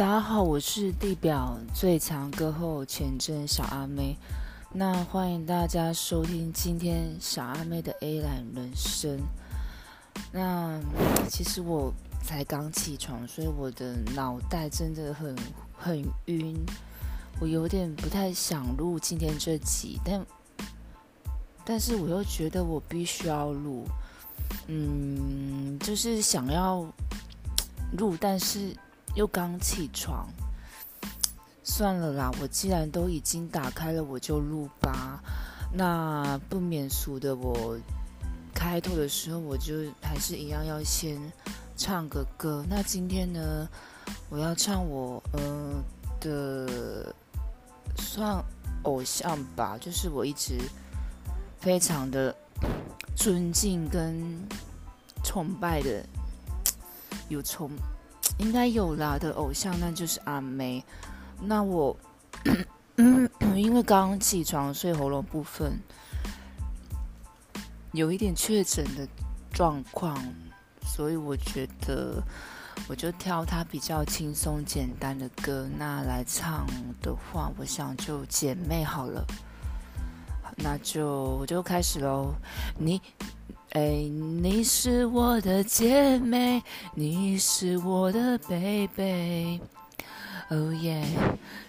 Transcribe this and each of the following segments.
大家好，我是地表最强歌后前真小阿妹。那欢迎大家收听今天小阿妹的 A 懒人生。那其实我才刚起床，所以我的脑袋真的很很晕，我有点不太想录今天这集，但但是我又觉得我必须要录，嗯，就是想要录，但是。又刚起床，算了啦，我既然都已经打开了，我就录吧。那不免俗的，我开头的时候我就还是一样要先唱个歌。那今天呢，我要唱我呃的算偶像吧，就是我一直非常的尊敬跟崇拜的，有崇。应该有啦的偶像，那就是阿妹。那我 因为刚刚起床，所以喉咙部分有一点确诊的状况，所以我觉得我就挑他比较轻松简单的歌。那来唱的话，我想就姐妹好了。那就我就开始喽，你。哎，你是我的姐妹，你是我的 baby，哦耶，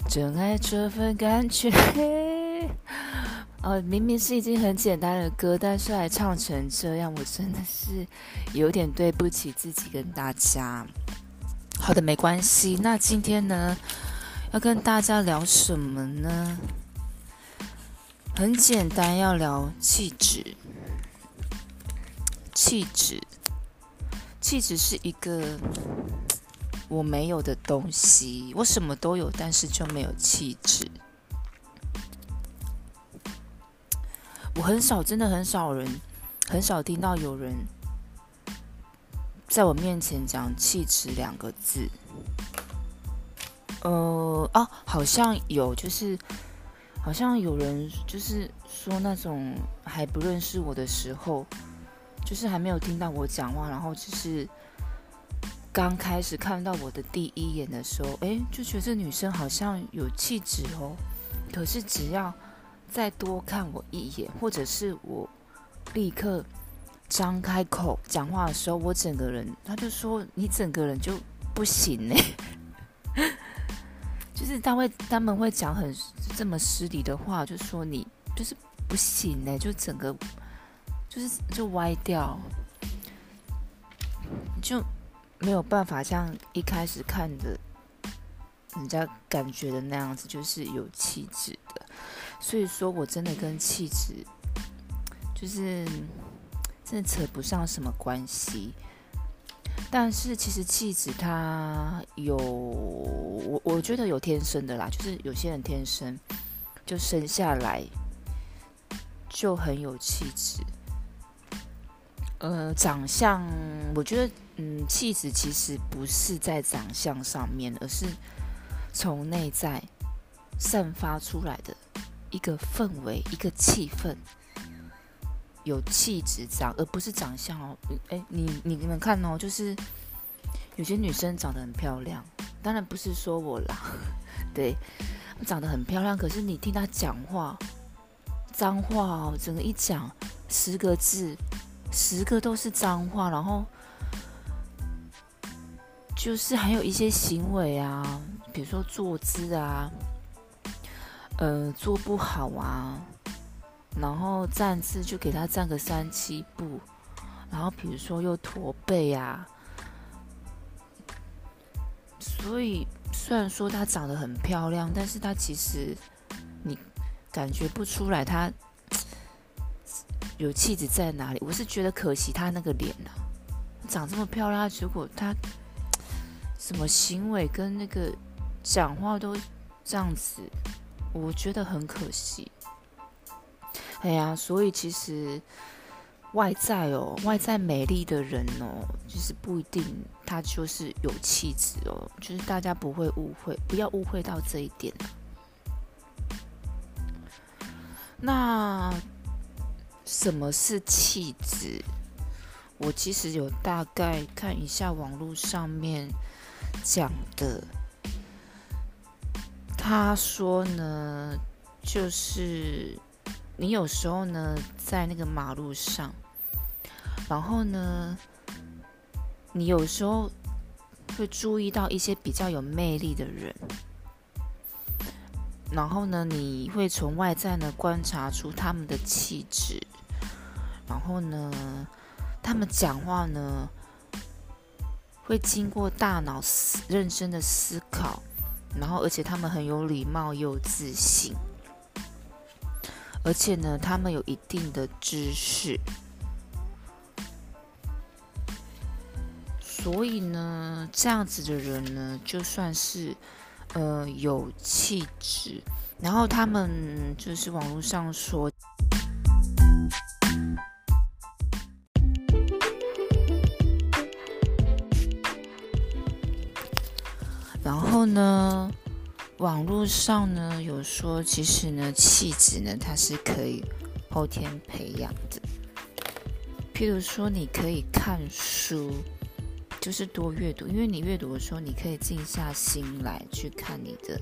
真爱这份感觉。哦，明明是已经很简单的歌，但是还唱成这样，我真的是有点对不起自己跟大家。好的，没关系。那今天呢，要跟大家聊什么呢？很简单，要聊气质。气质，气质是一个我没有的东西。我什么都有，但是就没有气质。我很少，真的很少人，很少听到有人在我面前讲气质两个字。呃，哦，好像有，就是好像有人就是说那种还不认识我的时候。就是还没有听到我讲话，然后就是刚开始看到我的第一眼的时候，哎，就觉得这女生好像有气质哦。可是只要再多看我一眼，或者是我立刻张开口讲话的时候，我整个人他就说你整个人就不行呢。就是他会他们会讲很这么失礼的话，就说你就是不行呢，就整个。就是就歪掉，就没有办法像一开始看的人家感觉的那样子，就是有气质的。所以说我真的跟气质就是真的扯不上什么关系。但是其实气质它有，我我觉得有天生的啦，就是有些人天生就生下来就很有气质。呃，长相，我觉得，嗯，气质其实不是在长相上面，而是从内在散发出来的一个氛围、一个气氛，有气质长，而不是长相哦。哎，你你们看哦，就是有些女生长得很漂亮，当然不是说我啦，对，长得很漂亮，可是你听她讲话，脏话哦，整个一讲十个字。十个都是脏话，然后就是还有一些行为啊，比如说坐姿啊，呃，坐不好啊，然后站姿就给他站个三七步，然后比如说又驼背啊，所以虽然说她长得很漂亮，但是她其实你感觉不出来她。有气质在哪里？我是觉得可惜她那个脸啊，长这么漂亮，结果她什么行为跟那个讲话都这样子，我觉得很可惜。哎呀，所以其实外在哦，外在美丽的人哦，就是不一定他就是有气质哦，就是大家不会误会，不要误会到这一点。那。什么是气质？我其实有大概看一下网络上面讲的他说呢，就是你有时候呢在那个马路上，然后呢，你有时候会注意到一些比较有魅力的人，然后呢，你会从外在呢观察出他们的气质，然后呢，他们讲话呢。会经过大脑思认真的思考，然后而且他们很有礼貌又自信，而且呢，他们有一定的知识，所以呢，这样子的人呢，就算是呃有气质，然后他们就是网络上说。后呢，网络上呢有说，其实呢，气质呢它是可以后天培养的。譬如说，你可以看书，就是多阅读，因为你阅读的时候，你可以静下心来去看你的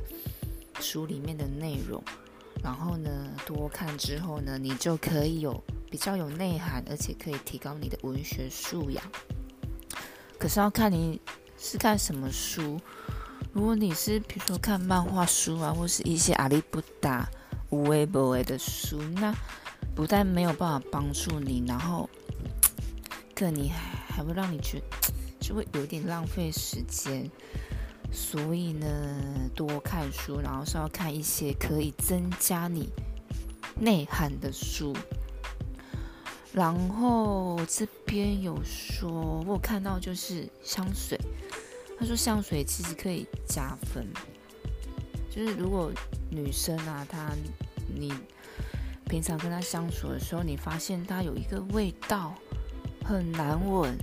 书里面的内容。然后呢，多看之后呢，你就可以有比较有内涵，而且可以提高你的文学素养。可是要看你是看什么书。如果你是比如说看漫画书啊，或是一些阿里不达无为不为的书，那不但没有办法帮助你，然后可你还会让你觉就会有点浪费时间。所以呢，多看书，然后是要看一些可以增加你内涵的书。然后这边有说，我看到就是香水。他说香水其实可以加分，就是如果女生啊，她你平常跟她相处的时候，你发现她有一个味道很难闻，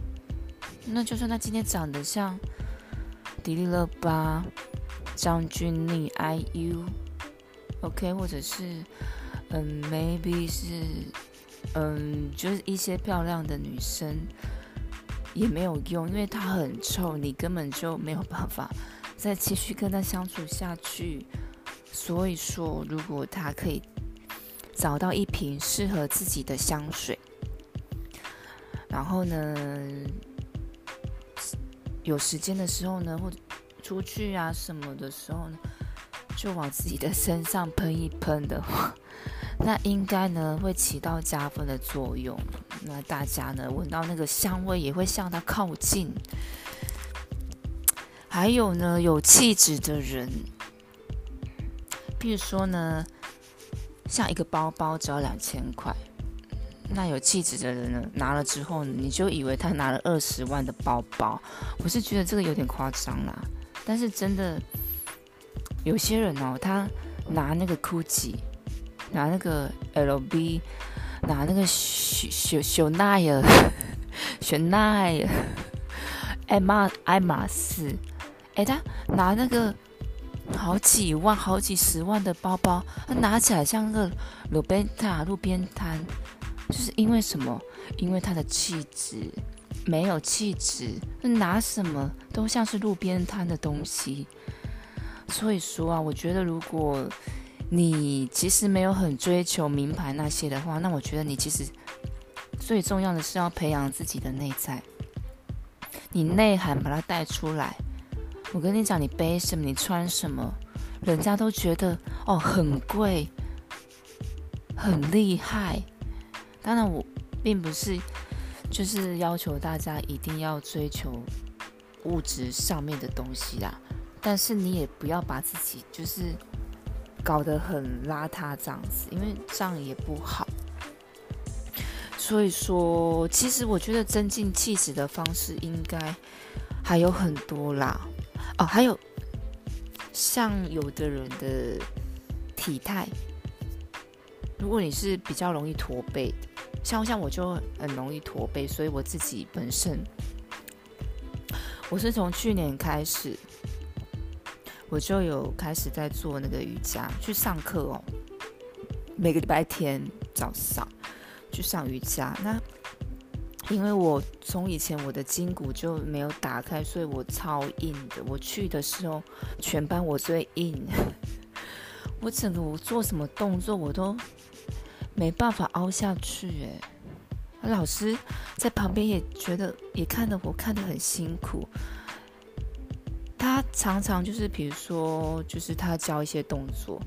那就算她今天长得像迪丽热巴、张钧甯、IU，OK，或者是嗯，maybe 是嗯，就是一些漂亮的女生。也没有用，因为它很臭，你根本就没有办法再继续跟他相处下去。所以说，如果他可以找到一瓶适合自己的香水，然后呢，有时间的时候呢，或者出去啊什么的时候呢，就往自己的身上喷一喷的话。那应该呢会起到加分的作用，那大家呢闻到那个香味也会向它靠近。还有呢有气质的人，譬如说呢，像一个包包只要两千块，那有气质的人呢拿了之后，你就以为他拿了二十万的包包。我是觉得这个有点夸张啦，但是真的有些人哦，他拿那个 GUCCI。拿那个 LV，拿那个雪雪雪奈尔，雪奈尔，爱马爱马仕，哎，他拿那个好几万、好几十万的包包，他拿起来像个路边摊，路边摊，就是因为什么？因为他的气质没有气质，拿什么都像是路边摊的东西。所以说啊，我觉得如果。你其实没有很追求名牌那些的话，那我觉得你其实最重要的是要培养自己的内在，你内涵把它带出来。我跟你讲，你背什么，你穿什么，人家都觉得哦很贵，很厉害。当然，我并不是就是要求大家一定要追求物质上面的东西啦，但是你也不要把自己就是。搞得很邋遢这样子，因为这样也不好。所以说，其实我觉得增进气质的方式应该还有很多啦。哦，还有像有的人的体态，如果你是比较容易驼背，像像我就很容易驼背，所以我自己本身我是从去年开始。我就有开始在做那个瑜伽，去上课哦。每个礼拜天早上去上瑜伽。那因为我从以前我的筋骨就没有打开，所以我超硬的。我去的时候，全班我最硬。我整个我做什么动作我都没办法凹下去，哎，老师在旁边也觉得也看得我看得很辛苦。常常就是比如说就是他教一些动作，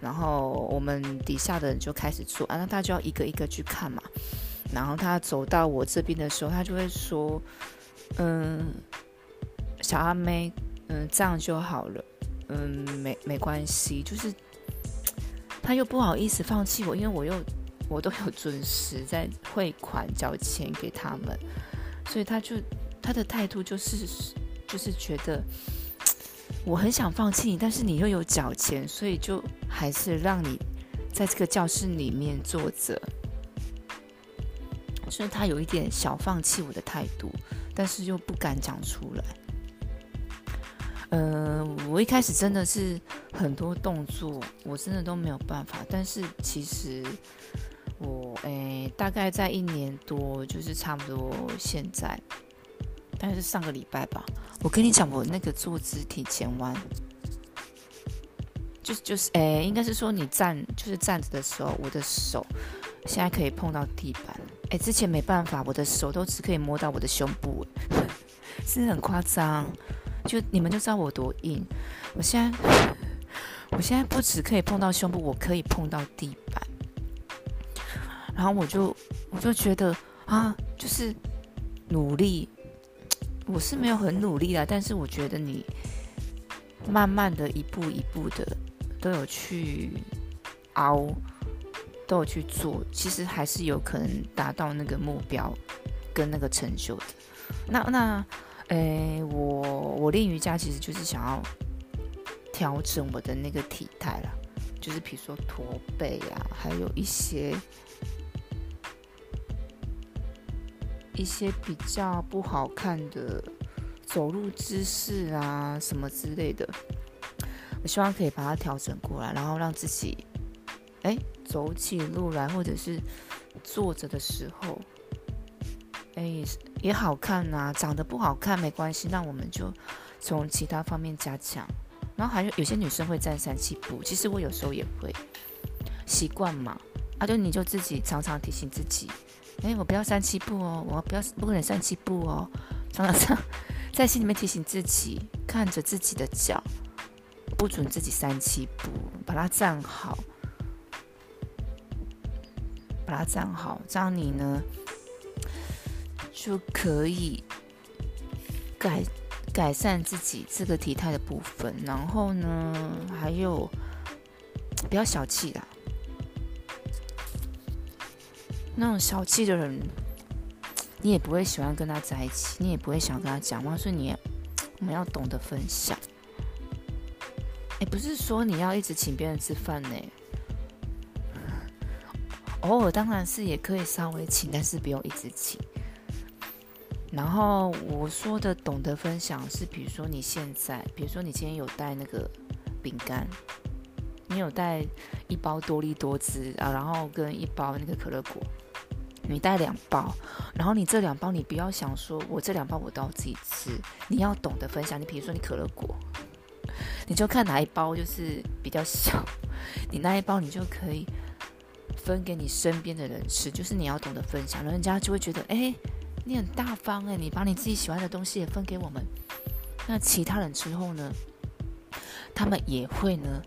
然后我们底下的人就开始做，啊，那他就要一个一个去看嘛。然后他走到我这边的时候，他就会说：“嗯，小阿妹，嗯，这样就好了，嗯，没没关系。”就是他又不好意思放弃我，因为我又我都有准时在汇款交钱给他们，所以他就他的态度就是就是觉得我很想放弃你，但是你又有脚钱，所以就还是让你在这个教室里面坐着。所以他有一点小放弃我的态度，但是又不敢讲出来。嗯，我一开始真的是很多动作，我真的都没有办法。但是其实我诶，大概在一年多，就是差不多现在，但是上个礼拜吧。我跟你讲，我那个坐姿体前弯，就就是诶，应该是说你站就是站着的时候，我的手现在可以碰到地板。哎，之前没办法，我的手都只可以摸到我的胸部，是很夸张。就你们就知道我多硬。我现在，我现在不止可以碰到胸部，我可以碰到地板。然后我就，我就觉得啊，就是努力，我是没有很努力啦，但是我觉得你慢慢的一步一步的都有去熬。都有去做，其实还是有可能达到那个目标跟那个成就的。那那，诶，我我练瑜伽其实就是想要调整我的那个体态啦，就是比如说驼背啊，还有一些一些比较不好看的走路姿势啊什么之类的，我希望可以把它调整过来，然后让自己。哎，走起路来，或者是坐着的时候，哎，也好看呐。长得不好看没关系，那我们就从其他方面加强。然后还有有些女生会站三七步，其实我有时候也会习惯嘛。啊，就你就自己常常提醒自己，哎，我不要三七步哦，我不要不能三七步哦，常常 在心里面提醒自己，看着自己的脚，不准自己三七步，把它站好。把它站好，这样你呢就可以改改善自己这个体态的部分。然后呢，还有不要小气啦，那种小气的人，你也不会喜欢跟他在一起，你也不会想跟他讲话。所以你 我们要懂得分享。哎，不是说你要一直请别人吃饭呢。偶尔当然是也可以稍微请，但是不用一直请。然后我说的懂得分享是，比如说你现在，比如说你今天有带那个饼干，你有带一包多利多汁啊，然后跟一包那个可乐果，你带两包，然后你这两包你不要想说我这两包我都要自己吃，你要懂得分享。你比如说你可乐果，你就看哪一包就是比较小，你那一包你就可以。分给你身边的人吃，就是你要懂得分享，人家就会觉得，哎，你很大方哎，你把你自己喜欢的东西也分给我们，那其他人之后呢，他们也会呢，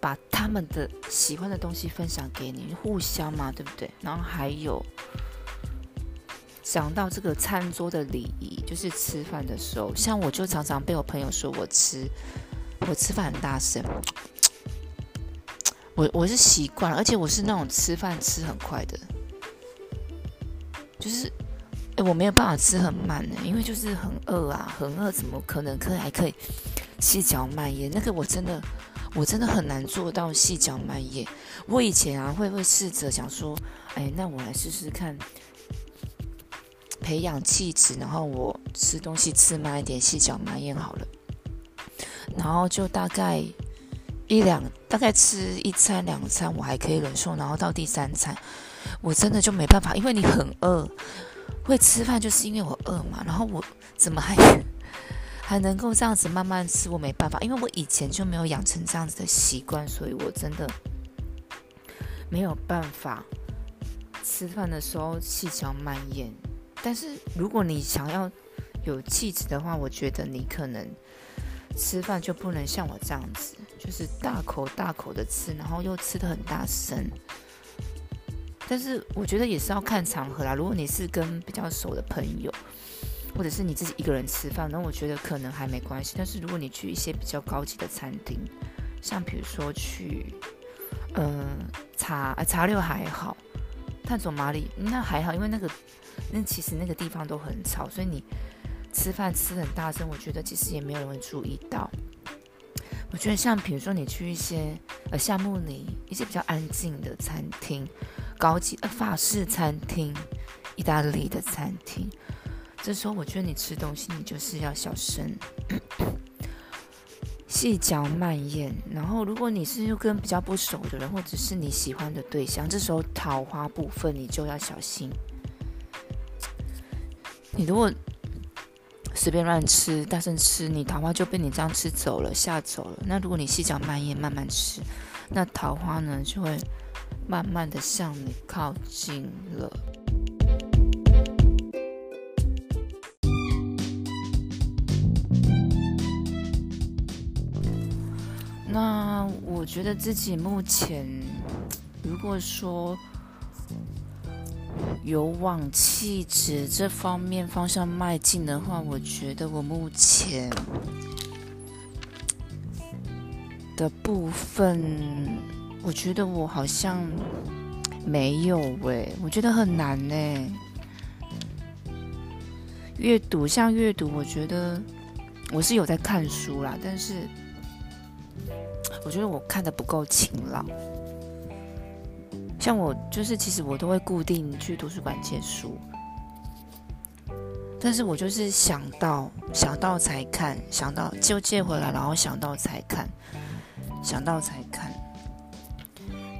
把他们的喜欢的东西分享给你，互相嘛，对不对？然后还有讲到这个餐桌的礼仪，就是吃饭的时候，像我就常常被我朋友说我吃，我吃饭很大声。我我是习惯，而且我是那种吃饭吃很快的，就是哎，我没有办法吃很慢的，因为就是很饿啊，很饿，怎么可能可以还可以细嚼慢咽？那个我真的我真的很难做到细嚼慢咽。我以前啊会会试着想说，哎，那我来试试看，培养气质，然后我吃东西吃慢一点，细嚼慢咽好了，然后就大概。一两大概吃一餐两餐我还可以忍受，然后到第三餐我真的就没办法，因为你很饿，会吃饭就是因为我饿嘛。然后我怎么还还能够这样子慢慢吃，我没办法，因为我以前就没有养成这样子的习惯，所以我真的没有办法吃饭的时候细嚼慢咽。但是如果你想要有气质的话，我觉得你可能吃饭就不能像我这样子，就是大口大口的吃，然后又吃的很大声。但是我觉得也是要看场合啦。如果你是跟比较熟的朋友，或者是你自己一个人吃饭，那我觉得可能还没关系。但是如果你去一些比较高级的餐厅，像比如说去，呃，茶茶六还好，探索马里那还好，因为那个那其实那个地方都很吵，所以你吃饭吃很大声，我觉得其实也没有人会注意到。我觉得像比如说你去一些呃夏目里一些比较安静的餐厅。高级的法式餐厅、意大利的餐厅，这时候我觉得你吃东西，你就是要小声、细嚼慢咽。然后，如果你是又跟比较不熟的人，或者是你喜欢的对象，这时候桃花部分你就要小心。你如果随便乱吃、大声吃，你桃花就被你这样吃走了、吓走了。那如果你细嚼慢咽、慢慢吃，那桃花呢就会。慢慢的向你靠近了。我觉得自己目前，如果说有往气质这方面方向迈进的话，我觉得我目前的部分。我觉得我好像没有诶，我觉得很难呢。阅读像阅读，我觉得我是有在看书啦，但是我觉得我看的不够勤劳。像我就是，其实我都会固定去图书馆借书，但是我就是想到想到才看，想到就借回来，然后想到才看，想到才看。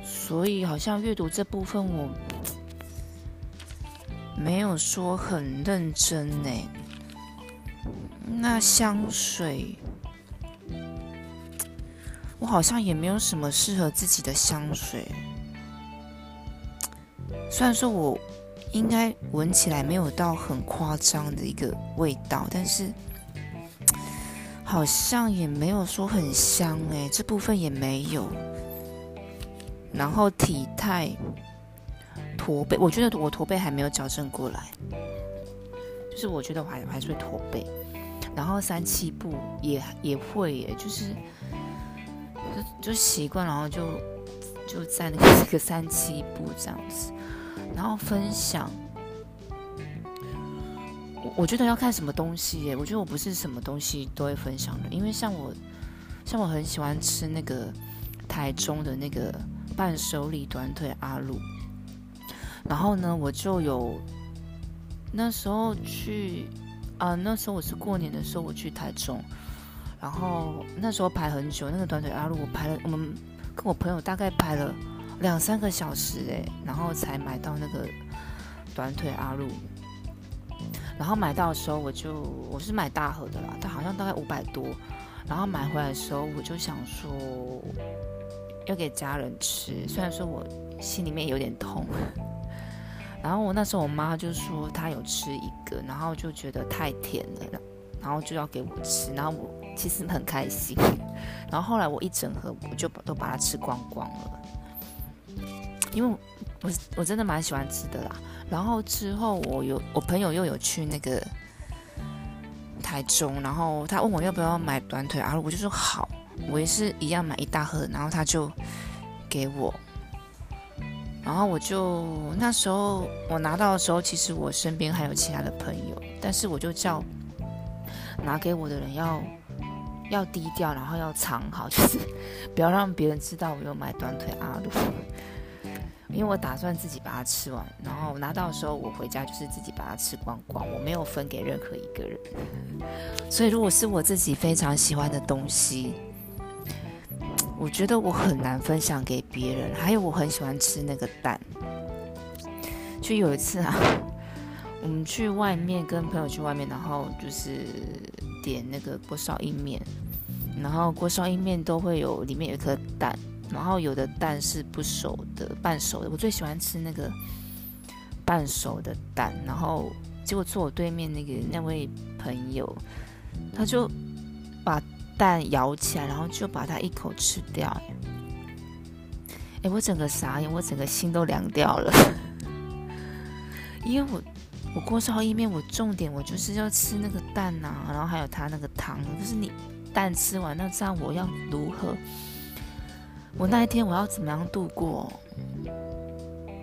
所以好像阅读这部分我没有说很认真呢。那香水，我好像也没有什么适合自己的香水。虽然说我应该闻起来没有到很夸张的一个味道，但是好像也没有说很香哎，这部分也没有。然后体态驼背，我觉得我驼背还没有矫正过来，就是我觉得我还还是会驼背。然后三七步也也会耶，就是就习惯，然后就就在那个 这个三七步这样子。然后分享，我我觉得要看什么东西耶，我觉得我不是什么东西都会分享的，因为像我像我很喜欢吃那个台中的那个。伴手礼短腿阿鲁，然后呢，我就有那时候去啊，那时候我是过年的时候我去台中，然后那时候排很久，那个短腿阿鲁我排了，我们跟我朋友大概排了两三个小时哎，然后才买到那个短腿阿鲁，然后买到的时候我就我是买大盒的啦，它好像大概五百多，然后买回来的时候我就想说。要给家人吃，虽然说我心里面有点痛，然后我那时候我妈就说她有吃一个，然后就觉得太甜了，然后就要给我吃，然后我其实很开心，然后后来我一整盒我就都把它吃光光了，因为我我真的蛮喜欢吃的啦。然后之后我有我朋友又有去那个台中，然后他问我要不要买短腿啊，我就说好。我也是一样买一大盒，然后他就给我，然后我就那时候我拿到的时候，其实我身边还有其他的朋友，但是我就叫拿给我的人要要低调，然后要藏好，就是不要让别人知道我有买短腿阿鲁，因为我打算自己把它吃完，然后拿到的时候我回家就是自己把它吃光光，我没有分给任何一个人，所以如果是我自己非常喜欢的东西。我觉得我很难分享给别人，还有我很喜欢吃那个蛋。就有一次啊，我们去外面跟朋友去外面，然后就是点那个锅烧意面，然后锅烧意面都会有里面有一颗蛋，然后有的蛋是不熟的，半熟的。我最喜欢吃那个半熟的蛋，然后结果坐我对面那个那位朋友，他就把蛋舀起来，然后就把它一口吃掉。哎，我整个傻眼，我整个心都凉掉了，因为我。我锅烧意面，我重点我就是要吃那个蛋呐，然后还有它那个汤。就是你蛋吃完，那这样我要如何？我那一天我要怎么样度过？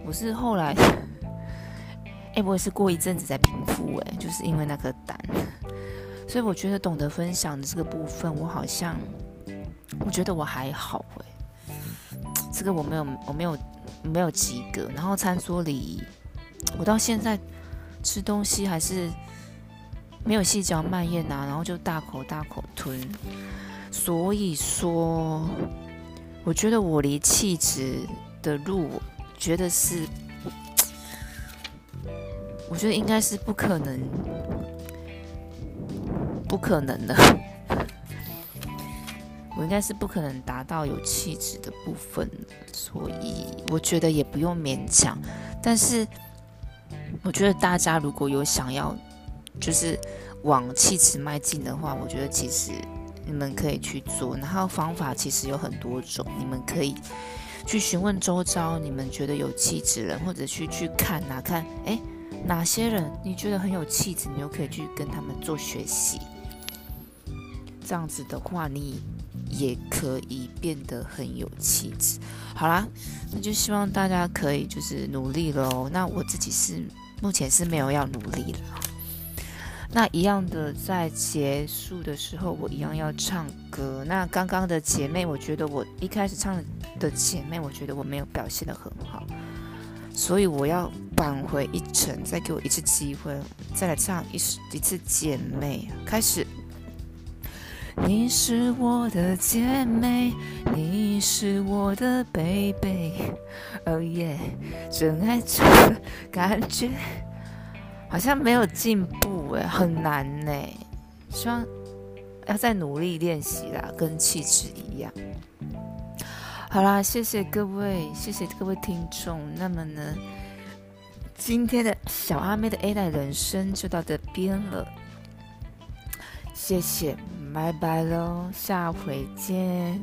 我是后来，哎，我也是过一阵子才平复，哎，就是因为那颗蛋。所以我觉得懂得分享的这个部分，我好像我觉得我还好，哎，这个我没有，我没有，没有及格。然后餐桌里，我到现在。吃东西还是没有细嚼慢咽呐，然后就大口大口吞。所以说，我觉得我离气质的路，觉得是，我觉得应该是不可能，不可能的。我应该是不可能达到有气质的部分，所以我觉得也不用勉强，但是。我觉得大家如果有想要，就是往气质迈进的话，我觉得其实你们可以去做。然后方法其实有很多种，你们可以去询问周遭你们觉得有气质人，或者去去看哪看，哎，哪些人你觉得很有气质，你又可以去跟他们做学习。这样子的话，你也可以变得很有气质。好啦，那就希望大家可以就是努力喽。那我自己是。目前是没有要努力了。那一样的，在结束的时候，我一样要唱歌。那刚刚的姐妹，我觉得我一开始唱的姐妹，我觉得我没有表现的很好，所以我要扳回一城，再给我一次机会，再来唱一一次姐妹。开始。你是我的姐妹，你是我的 baby，oh yeah，真爱这感觉好像没有进步哎，很难呢，希望要再努力练习啦，跟气质一样。好啦，谢谢各位，谢谢各位听众。那么呢，今天的小阿妹的 A 代人生就到这边了，谢谢。拜拜喽，下回见。